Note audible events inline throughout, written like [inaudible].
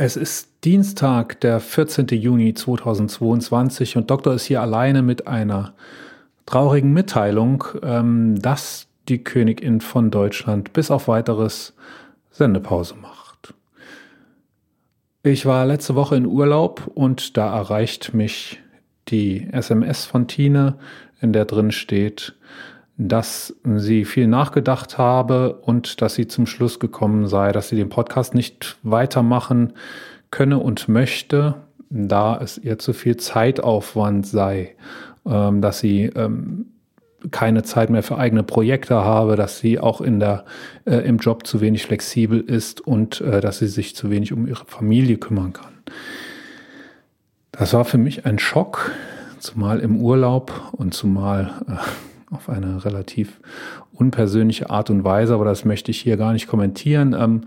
Es ist Dienstag, der 14. Juni 2022 und Doktor ist hier alleine mit einer traurigen Mitteilung, ähm, dass die Königin von Deutschland bis auf weiteres Sendepause macht. Ich war letzte Woche in Urlaub und da erreicht mich die SMS von Tine, in der drin steht, dass sie viel nachgedacht habe und dass sie zum Schluss gekommen sei, dass sie den Podcast nicht weitermachen könne und möchte, da es ihr zu viel Zeitaufwand sei, ähm, dass sie ähm, keine Zeit mehr für eigene Projekte habe, dass sie auch in der, äh, im Job zu wenig flexibel ist und äh, dass sie sich zu wenig um ihre Familie kümmern kann. Das war für mich ein Schock, zumal im Urlaub und zumal äh, auf eine relativ unpersönliche Art und Weise, aber das möchte ich hier gar nicht kommentieren. Ähm,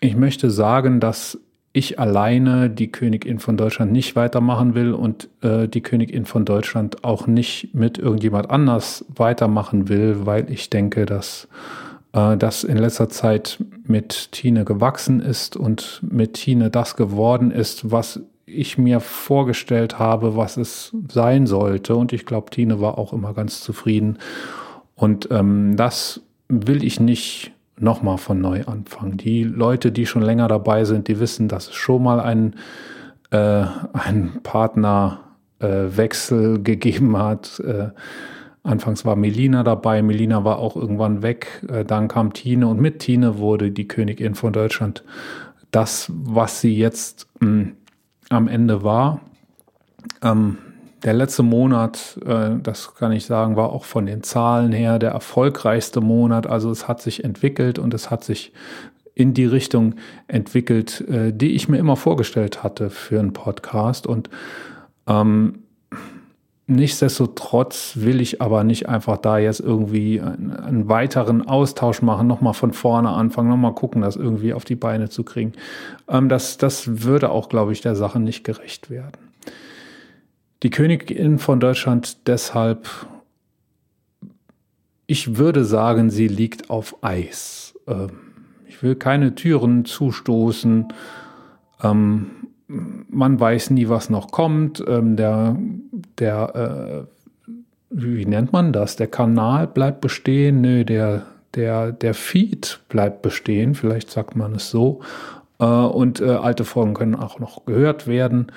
ich möchte sagen, dass ich alleine die Königin von Deutschland nicht weitermachen will und äh, die Königin von Deutschland auch nicht mit irgendjemand anders weitermachen will, weil ich denke, dass äh, das in letzter Zeit mit Tine gewachsen ist und mit Tine das geworden ist, was ich mir vorgestellt habe, was es sein sollte. Und ich glaube, Tine war auch immer ganz zufrieden. Und ähm, das will ich nicht nochmal von neu anfangen. Die Leute, die schon länger dabei sind, die wissen, dass es schon mal einen, äh, einen Partnerwechsel äh, gegeben hat. Äh, anfangs war Melina dabei, Melina war auch irgendwann weg, äh, dann kam Tine und mit Tine wurde die Königin von Deutschland das, was sie jetzt mh, hm, am Ende war. Ähm, der letzte Monat, äh, das kann ich sagen, war auch von den Zahlen her der erfolgreichste Monat. Also es hat sich entwickelt und es hat sich in die Richtung entwickelt, äh, die ich mir immer vorgestellt hatte für einen Podcast. Und ähm, nichtsdestotrotz will ich aber nicht einfach da jetzt irgendwie einen, weiteren Austausch machen, nochmal von vorne anfangen, nochmal gucken, das irgendwie auf die Beine zu kriegen. Ähm, das, das würde auch, glaube ich, der Sache nicht gerecht werden. Die Königin von Deutschland deshalb, ich würde sagen, sie liegt auf Eis. Ähm, ich will keine Türen zustoßen. Ähm, man weiß nie, was noch kommt. Ähm, der, der, äh, wie nennt man das? Der Kanal bleibt bestehen. Nö, der, der, der Feed bleibt bestehen. Vielleicht sagt man es so. Äh, und äh, alte Folgen können auch noch gehört werden.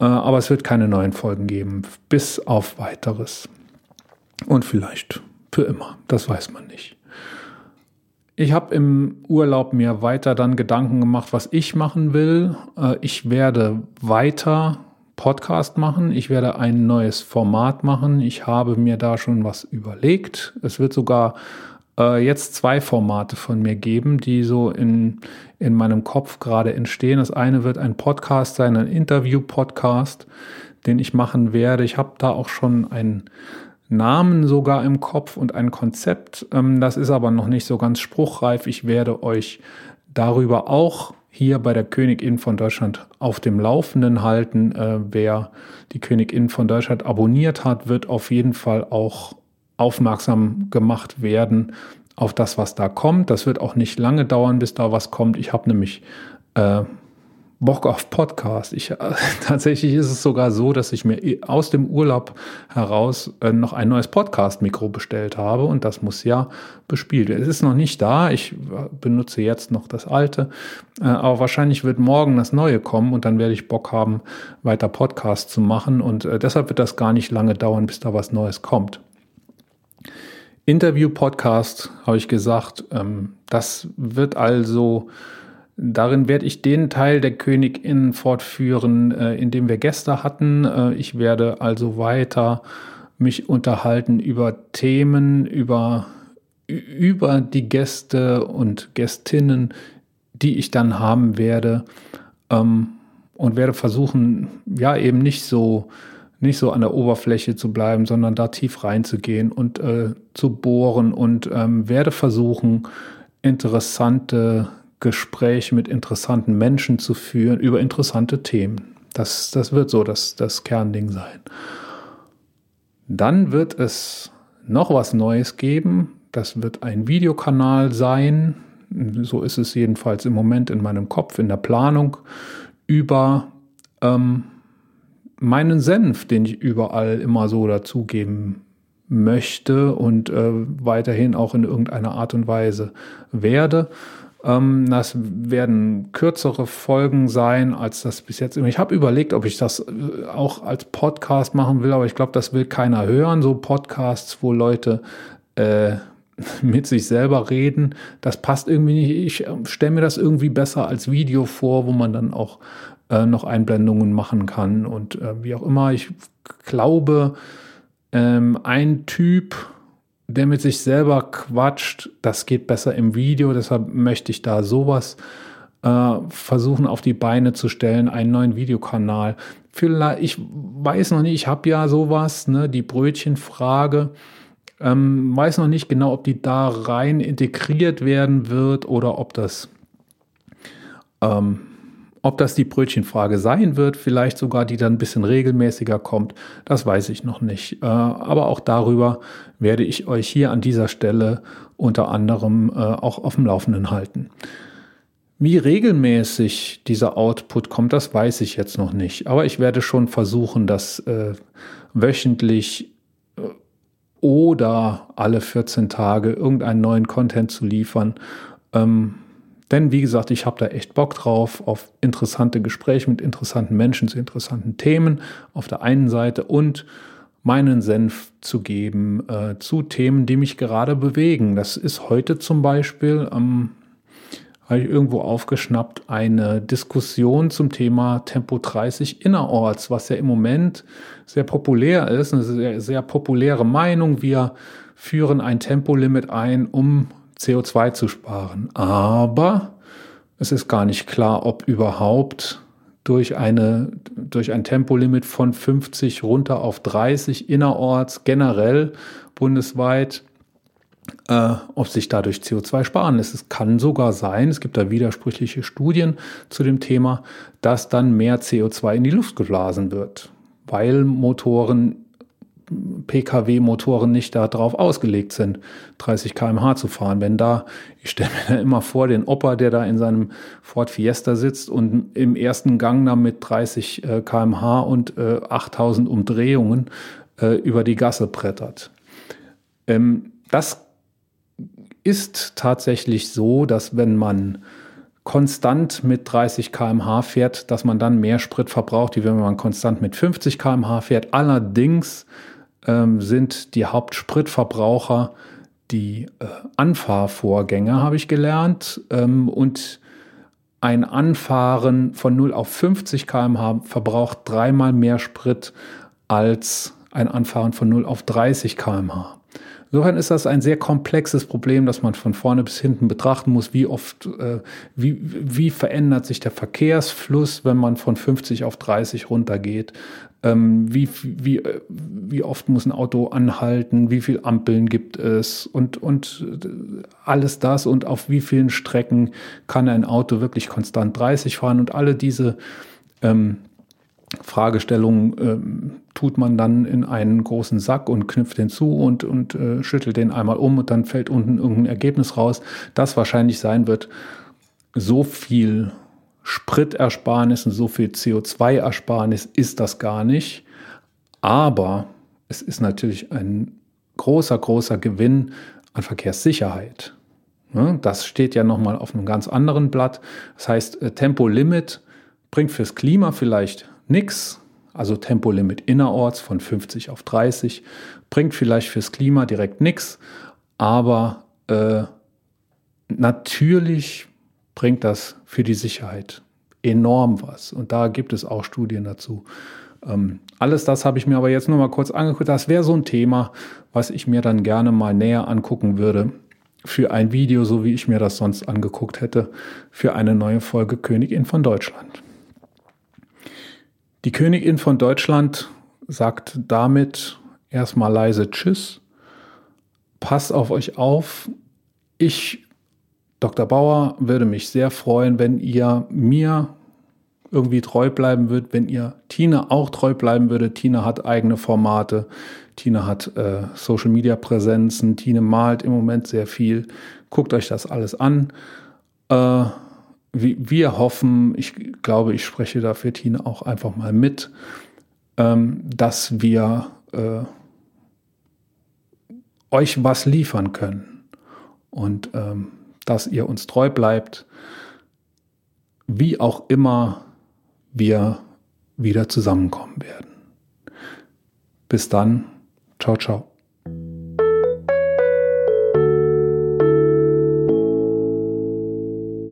Äh, aber es wird keine neuen Folgen geben, bis auf weiteres. Und vielleicht für immer, das weiß man nicht. Ich habe im Urlaub mir weiter dann Gedanken gemacht, was ich machen will. Äh, ich werde weiter Podcast machen. Ich werde ein neues Format machen. Ich habe mir da schon was überlegt. Es wird sogar äh, jetzt zwei Formate von mir geben, die so in, in meinem Kopf gerade entstehen. Das eine wird ein Podcast sein, ein Interview-Podcast, den ich machen werde. Ich habe da auch schon einen Namen sogar im Kopf und ein Konzept. Ähm, das ist aber noch nicht so ganz spruchreif. Ich werde euch darüber auch hier bei der Königin von Deutschland auf dem Laufenden halten. Äh, wer die Königin von Deutschland abonniert hat, wird auf jeden Fall auch aufmerksam gemacht werden auf das, was da kommt. Das wird auch nicht lange dauern, bis da was kommt. Ich habe nämlich äh, Bock auf Podcast. Ich, äh, [laughs] tatsächlich ist es sogar so, dass ich mir aus dem Urlaub heraus äh, noch ein neues Podcast-Mikro bestellt habe und das muss ja bespielt werden. Es ist noch nicht da. Ich äh, benutze jetzt noch das alte, äh, aber wahrscheinlich wird morgen das neue kommen und dann werde ich Bock haben, weiter Podcast zu machen und äh, deshalb wird das gar nicht lange dauern, bis da was Neues kommt. Interview-Podcast, habe ich gesagt. Ähm, das wird also, darin werde ich den Teil der Königin fortführen, äh, in dem wir Gäste hatten. Äh, ich werde also weiter mich unterhalten über Themen, über, über die Gäste und Gästinnen, die ich dann haben werde. Ähm, und werde versuchen, ja, eben nicht so nicht so an der Oberfläche zu bleiben, sondern da tief reinzugehen und äh, zu bohren und ähm, werde versuchen, interessante Gespräche mit interessanten Menschen zu führen über interessante Themen. Das, das wird so das, das Kernding sein. Dann wird es noch was Neues geben. Das wird ein Videokanal sein. so ist es jedenfalls im Moment in meinem Kopf, in der Planung, über ähm, meinen Senf, den ich überall immer so dazugeben möchte und äh, weiterhin auch in irgendeiner Art und Weise werde. Ähm, das werden kürzere Folgen sein, als das bis jetzt. Ich habe überlegt, ob ich das äh, auch als Podcast machen will, aber ich glaube, das will keiner hören. So Podcasts, wo Leute äh, [laughs] mit sich selber reden, das passt irgendwie nicht. Ich ähm, stelle mir das irgendwie besser als Video vor, wo man dann auch äh, noch Einblendungen machen kann und äh, wie auch immer. Ich glaube, ähm, ein Typ, der mit sich selber quatscht, das geht besser im Video. Deshalb möchte ich da sowas äh, versuchen auf die Beine zu stellen, einen neuen Videokanal. Vielleicht, ich weiß noch nicht, ich habe ja sowas, ne, die Brötchenfrage. Ähm, weiß noch nicht genau, ob die da rein integriert werden wird oder ob das ähm, ob das die Brötchenfrage sein wird, vielleicht sogar, die dann ein bisschen regelmäßiger kommt, das weiß ich noch nicht. Äh, aber auch darüber werde ich euch hier an dieser Stelle unter anderem äh, auch auf dem Laufenden halten. Wie regelmäßig dieser Output kommt, das weiß ich jetzt noch nicht. Aber ich werde schon versuchen, das äh, wöchentlich oder alle 14 Tage irgendeinen neuen Content zu liefern. Ähm, denn wie gesagt, ich habe da echt Bock drauf, auf interessante Gespräche mit interessanten Menschen zu interessanten Themen auf der einen Seite und meinen Senf zu geben äh, zu Themen, die mich gerade bewegen. Das ist heute zum Beispiel, ähm, habe ich irgendwo aufgeschnappt, eine Diskussion zum Thema Tempo 30 innerorts, was ja im Moment sehr populär ist, eine sehr, sehr populäre Meinung. Wir führen ein Tempolimit ein, um CO2 zu sparen. Aber es ist gar nicht klar, ob überhaupt durch, eine, durch ein Tempolimit von 50 runter auf 30 innerorts generell bundesweit, äh, ob sich dadurch CO2 sparen lässt. Es kann sogar sein, es gibt da widersprüchliche Studien zu dem Thema, dass dann mehr CO2 in die Luft geblasen wird, weil Motoren Pkw-Motoren nicht darauf ausgelegt sind, 30 km/h zu fahren. Wenn da, ich stelle mir [laughs] da immer vor, den Opa, der da in seinem Ford Fiesta sitzt und im ersten Gang da mit 30 äh, km/h und äh, 8000 Umdrehungen äh, über die Gasse brettert. Ähm, das ist tatsächlich so, dass wenn man konstant mit 30 km/h fährt, dass man dann mehr Sprit verbraucht, wie wenn man konstant mit 50 km/h fährt. Allerdings ähm, sind die Hauptspritverbraucher die äh, Anfahrvorgänge, habe ich gelernt. Ähm, und ein Anfahren von 0 auf 50 km/h verbraucht dreimal mehr Sprit als ein Anfahren von 0 auf 30 km/h. Insofern ist das ein sehr komplexes Problem, das man von vorne bis hinten betrachten muss. Wie oft, äh, wie, wie verändert sich der Verkehrsfluss, wenn man von 50 auf 30 runtergeht? Ähm, wie, wie, äh, wie oft muss ein Auto anhalten? Wie viele Ampeln gibt es? Und, und äh, alles das und auf wie vielen Strecken kann ein Auto wirklich konstant 30 fahren? Und alle diese ähm, Fragestellung ähm, tut man dann in einen großen Sack und knüpft den zu und, und äh, schüttelt den einmal um und dann fällt unten irgendein Ergebnis raus, das wahrscheinlich sein wird, so viel Spritersparnis und so viel CO2-Ersparnis ist das gar nicht. Aber es ist natürlich ein großer, großer Gewinn an Verkehrssicherheit. Ne, das steht ja nochmal auf einem ganz anderen Blatt. Das heißt, äh, Tempolimit bringt fürs Klima vielleicht nichts, also Tempolimit innerorts von 50 auf 30, bringt vielleicht fürs Klima direkt nichts, aber äh, natürlich bringt das für die Sicherheit enorm was. Und da gibt es auch Studien dazu. Ähm, alles das habe ich mir aber jetzt nur mal kurz angeguckt. Das wäre so ein Thema, was ich mir dann gerne mal näher angucken würde für ein Video, so wie ich mir das sonst angeguckt hätte, für eine neue Folge Königin von Deutschland. Die Königin von Deutschland sagt damit erstmal leise Tschüss. Passt auf euch auf. Ich, Dr. Bauer, würde mich sehr freuen, wenn ihr mir irgendwie treu bleiben würdet, wenn ihr Tina auch treu bleiben würdet. Tina hat eigene Formate. Tina hat äh, Social Media Präsenzen. Tina malt im Moment sehr viel. Guckt euch das alles an. Äh, wir hoffen, ich glaube, ich spreche da für Tine auch einfach mal mit, ähm, dass wir äh, euch was liefern können und ähm, dass ihr uns treu bleibt, wie auch immer wir wieder zusammenkommen werden. Bis dann, ciao, ciao.